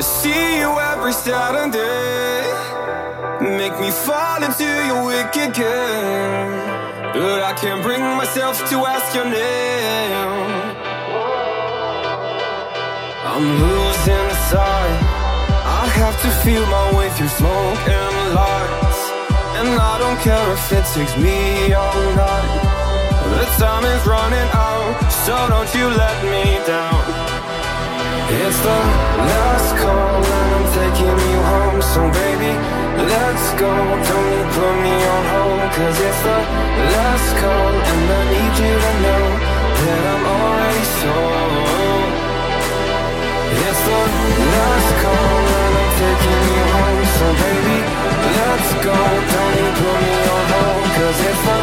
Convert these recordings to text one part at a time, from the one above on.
See you every Saturday. Make me fall into your wicked game. But I can't bring myself to ask your name. I'm losing sight. I have to feel my way through smoke and lights. And I don't care if it takes me all night. The time is running out, so don't you let me down. It's the last call and I'm taking you home. So baby, let's go. Don't you put me on hold Cause it's the last call And I need you to know That I'm already sold It's the last call and I'm taking you home. So baby, let's go. Don't you put me on hold Cause it's the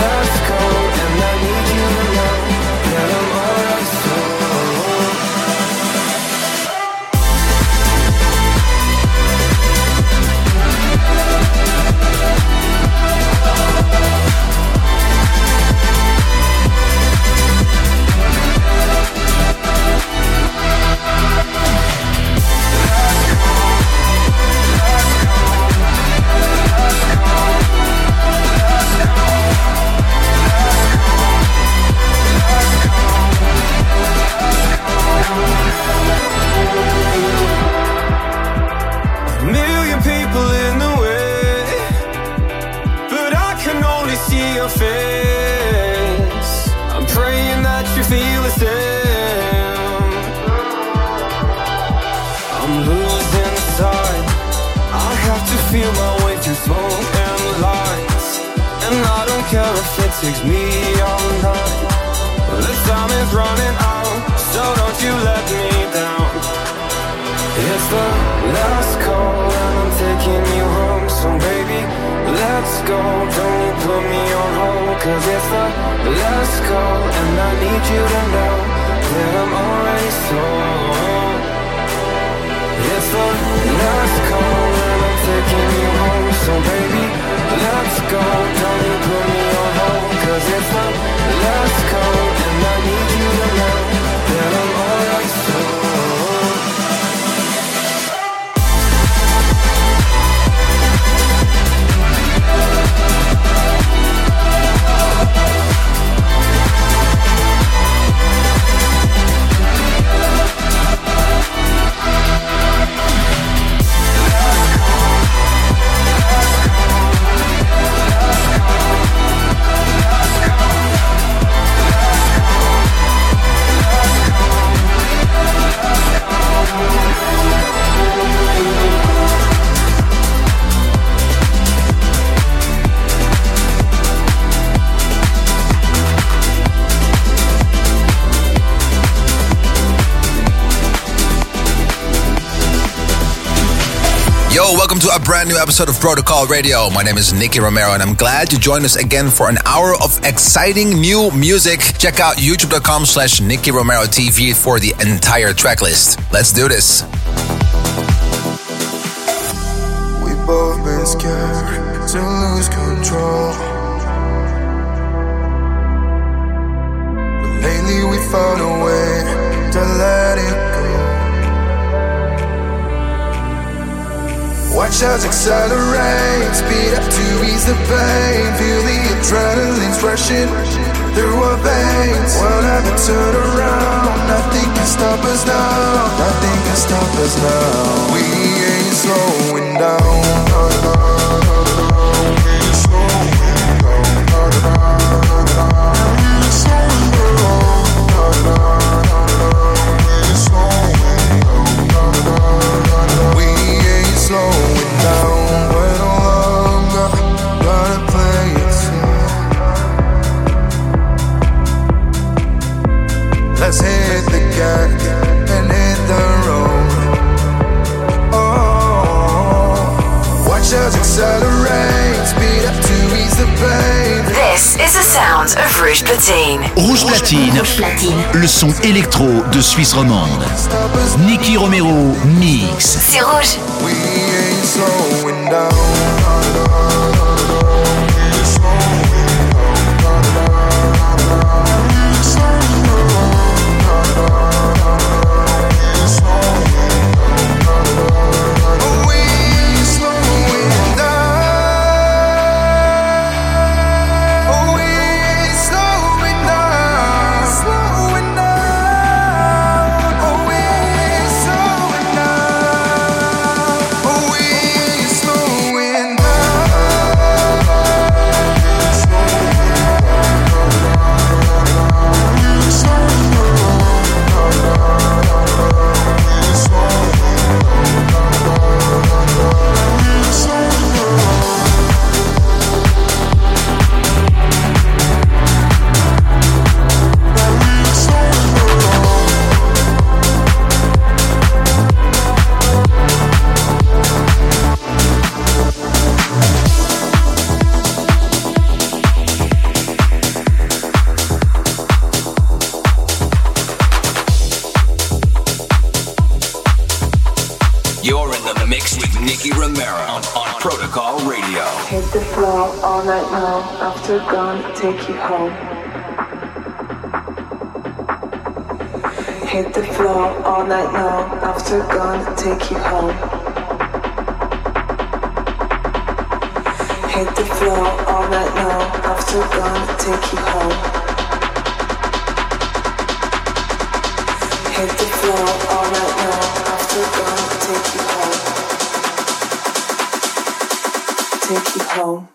last call And I need you to know welcome to a brand new episode of Protocol Radio. My name is Nicky Romero, and I'm glad you joined us again for an hour of exciting new music. Check out youtube.com slash Nicky Romero TV for the entire track list. Let's do this. We both been scared to lose control. But lately we found a way to let it go. Watch us accelerate, speed up to ease the pain. Feel the adrenaline's rushing through our veins. We'll never turn around. Nothing can stop us now. Nothing can stop us now. We ain't slowing down. This is the sound of Rouge Platine. Rouge Platine, le son électro de Suisse romande. Nicky Romero mix. C'est rouge. After gone, take you home. Hit the floor all night long. After gone, take you home. Take you home.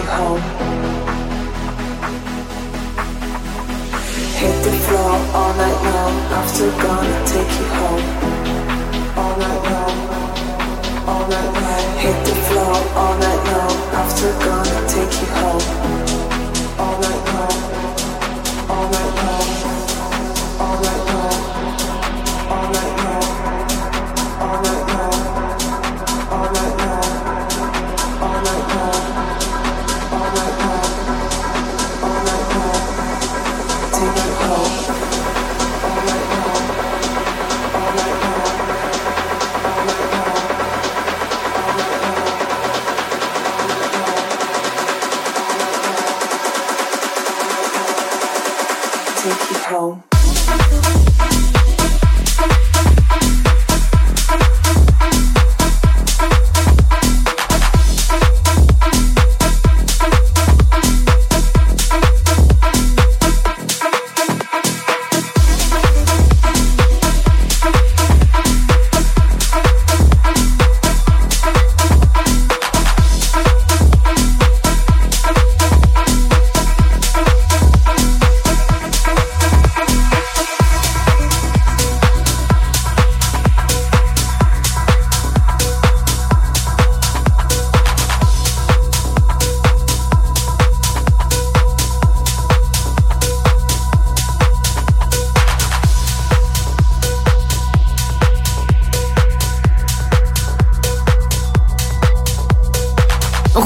You home.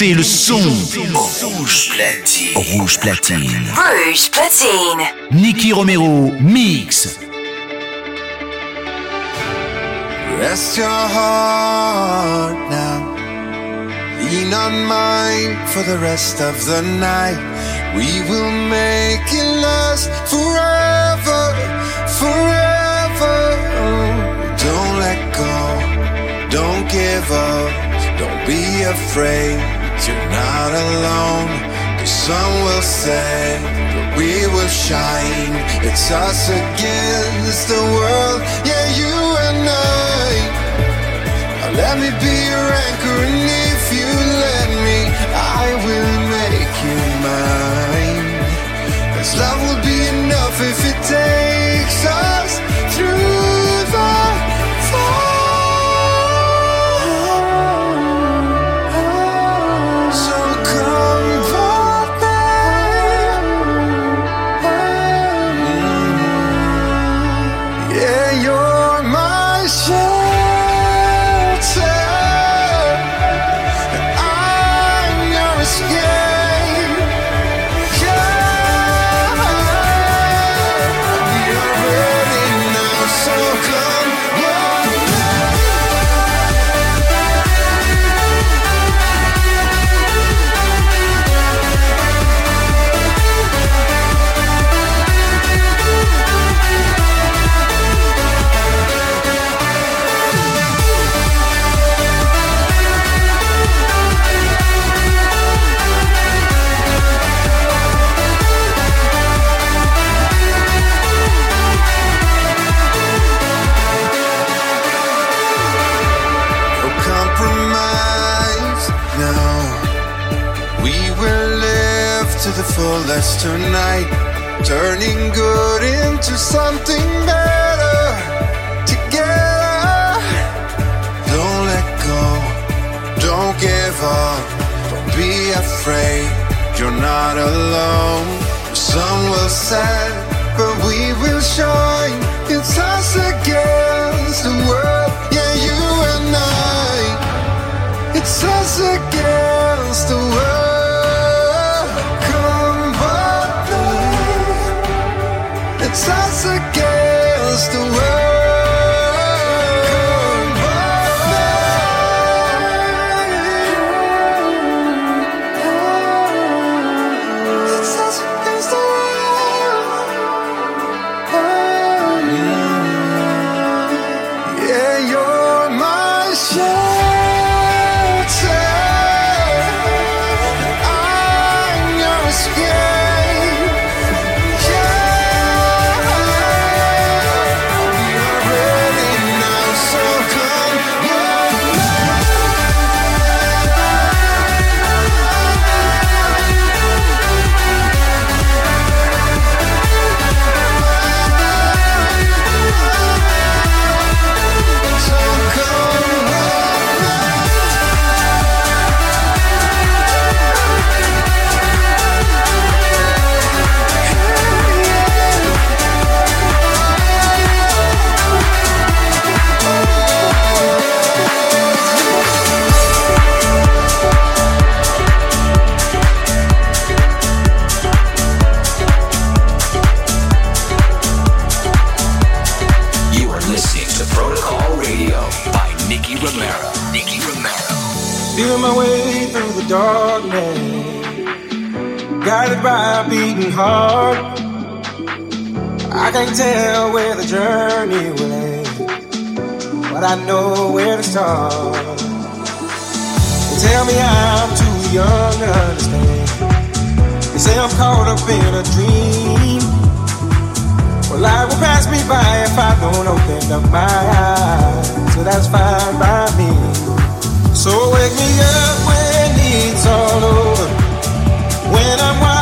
Montez le son. Rouge platine. Rouge platine. Rouge platine. Nicky Romero, mix. Rest your heart now. Lean on mine for the rest of the night. We will make it last forever, forever. Don't let go, don't give up, don't be afraid. You're not alone. The sun will set, but we will shine. It's us against the world, yeah, you and I. Now let me be your anchor, and if you let me, I will make you mine. Cause love will be enough if it takes fullest tonight, turning good into something better together. Don't let go, don't give up, don't be afraid. You're not alone. The sun will set, but we will shine. Pass me by if I don't open up my eyes. So that's fine by me. So wake me up when it's all over. When I'm wiser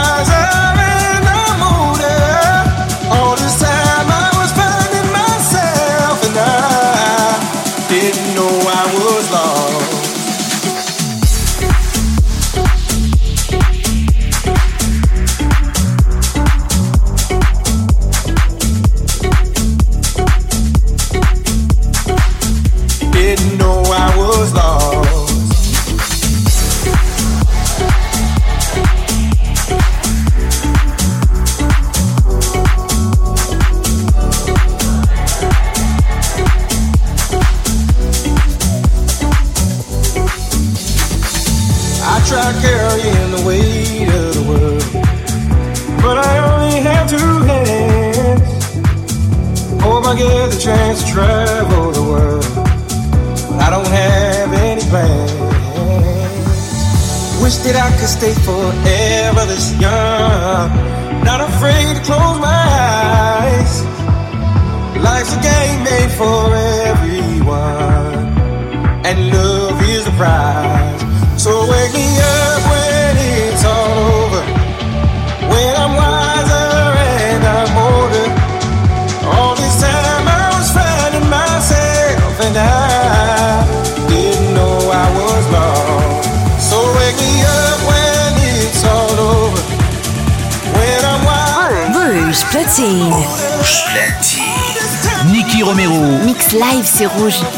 live,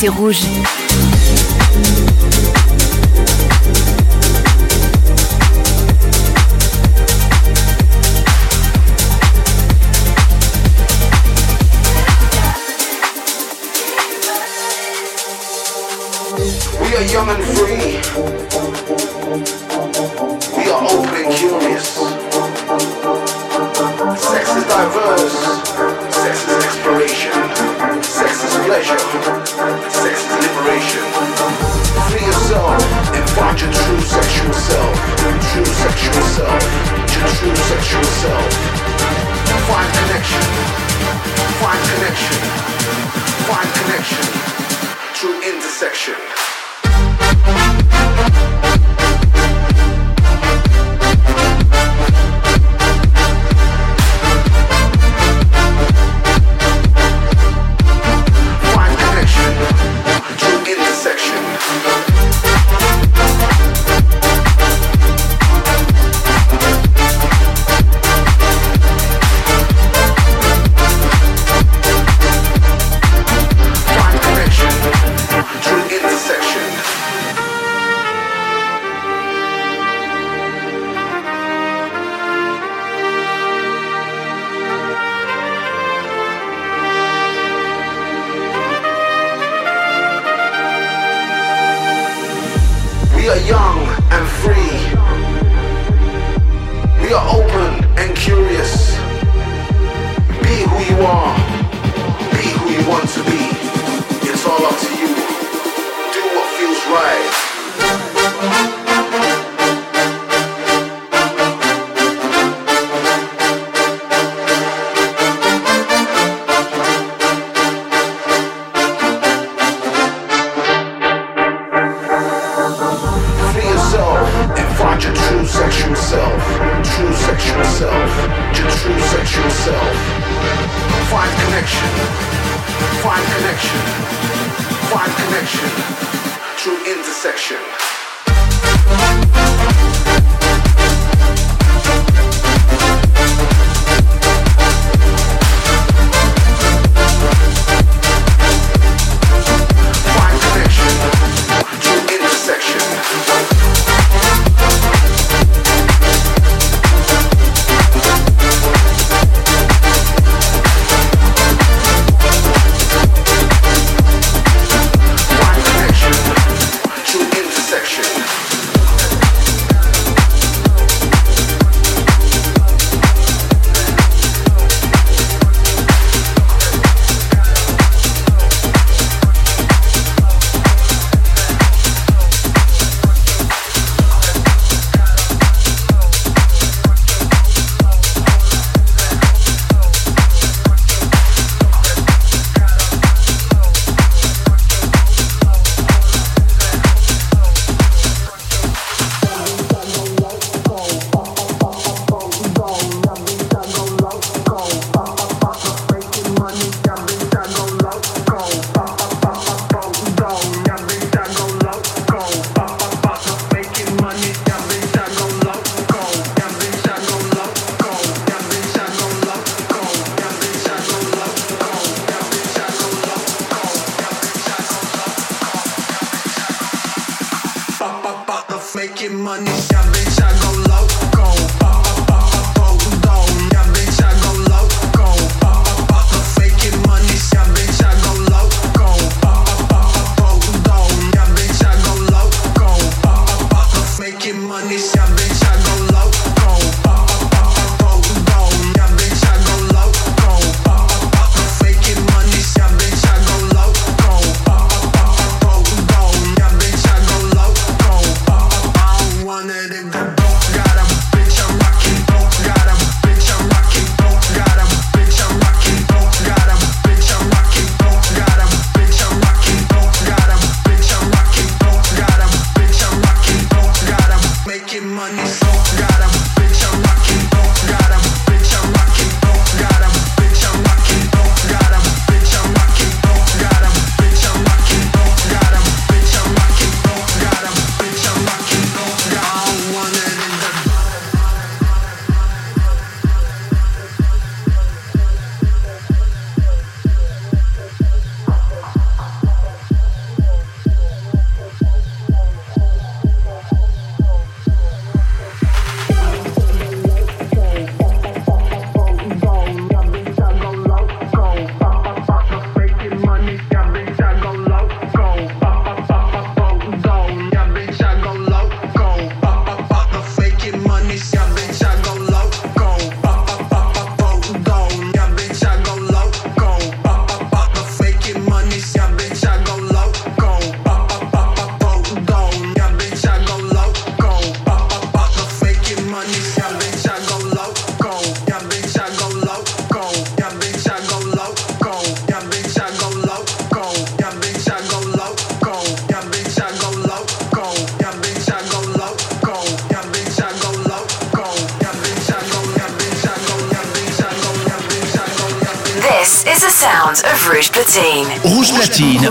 C'est rouge.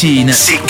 Platine. C'est